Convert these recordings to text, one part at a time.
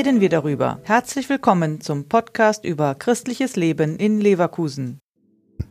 reden wir darüber. Herzlich willkommen zum Podcast über christliches Leben in Leverkusen.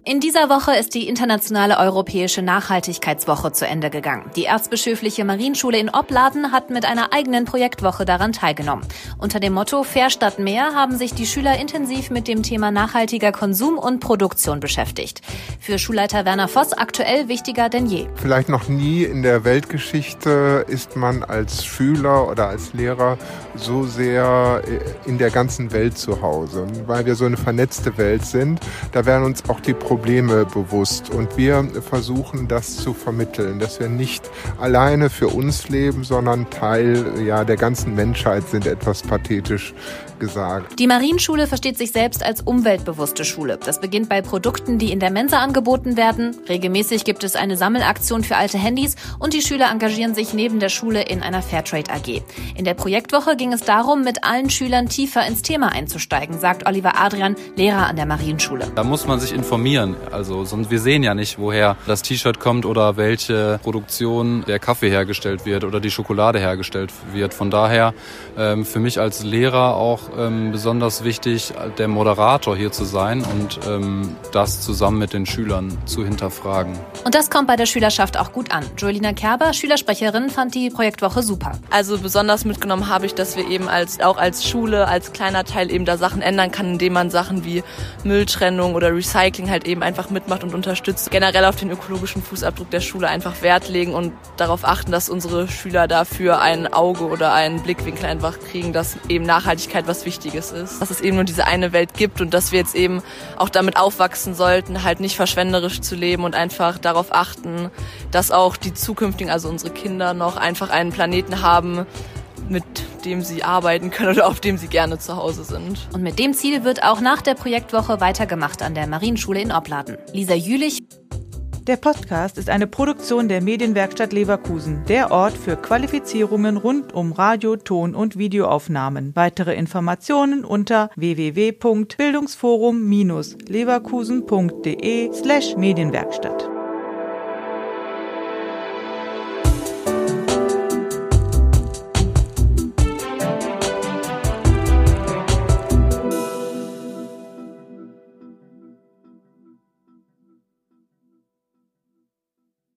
In dieser Woche ist die internationale europäische Nachhaltigkeitswoche zu Ende gegangen. Die erzbischöfliche Marienschule in Opladen hat mit einer eigenen Projektwoche daran teilgenommen. Unter dem Motto Fair statt mehr haben sich die Schüler intensiv mit dem Thema nachhaltiger Konsum und Produktion beschäftigt. Für Schulleiter Werner Voss aktuell wichtiger denn je. Vielleicht noch nie in der Weltgeschichte ist man als Schüler oder als Lehrer so sehr in der ganzen Welt zu Hause, weil wir so eine vernetzte Welt sind. Da werden uns auch die Probleme bewusst und wir versuchen das zu vermitteln, dass wir nicht alleine für uns leben, sondern Teil ja, der ganzen Menschheit sind, etwas pathetisch gesagt. Die Marienschule versteht sich selbst als umweltbewusste Schule. Das beginnt bei Produkten, die in der Mensa angeboten werden. Regelmäßig gibt es eine Sammelaktion für alte Handys und die Schüler engagieren sich neben der Schule in einer Fairtrade AG. In der Projektwoche ging es darum, mit allen Schülern tiefer ins Thema einzusteigen, sagt Oliver Adrian, Lehrer an der Marienschule. Da muss man sich informieren. Also sonst wir sehen ja nicht, woher das T-Shirt kommt oder welche Produktion der Kaffee hergestellt wird oder die Schokolade hergestellt wird. Von daher ähm, für mich als Lehrer auch ähm, besonders wichtig, der Moderator hier zu sein und ähm, das zusammen mit den Schülern zu hinterfragen. Und das kommt bei der Schülerschaft auch gut an. Jolina Kerber, Schülersprecherin, fand die Projektwoche super. Also besonders mitgenommen habe ich, dass wir eben als auch als Schule, als kleiner Teil eben da Sachen ändern kann, indem man Sachen wie Mülltrennung oder Recycling halt eben einfach mitmacht und unterstützt. Generell auf den ökologischen Fußabdruck der Schule einfach Wert legen und darauf achten, dass unsere Schüler dafür ein Auge oder einen Blickwinkel einfach kriegen, dass eben Nachhaltigkeit was Wichtiges ist. Dass es eben nur diese eine Welt gibt und dass wir jetzt eben auch damit aufwachsen sollten, halt nicht verschwenderisch zu leben und einfach darauf achten, dass auch die zukünftigen, also unsere Kinder noch einfach einen Planeten haben, mit dem sie arbeiten können oder auf dem sie gerne zu Hause sind. Und mit dem Ziel wird auch nach der Projektwoche weitergemacht an der Marienschule in Opladen. Lisa Jülich. Der Podcast ist eine Produktion der Medienwerkstatt Leverkusen, der Ort für Qualifizierungen rund um Radio, Ton und Videoaufnahmen. Weitere Informationen unter www.bildungsforum-leverkusen.de slash Medienwerkstatt.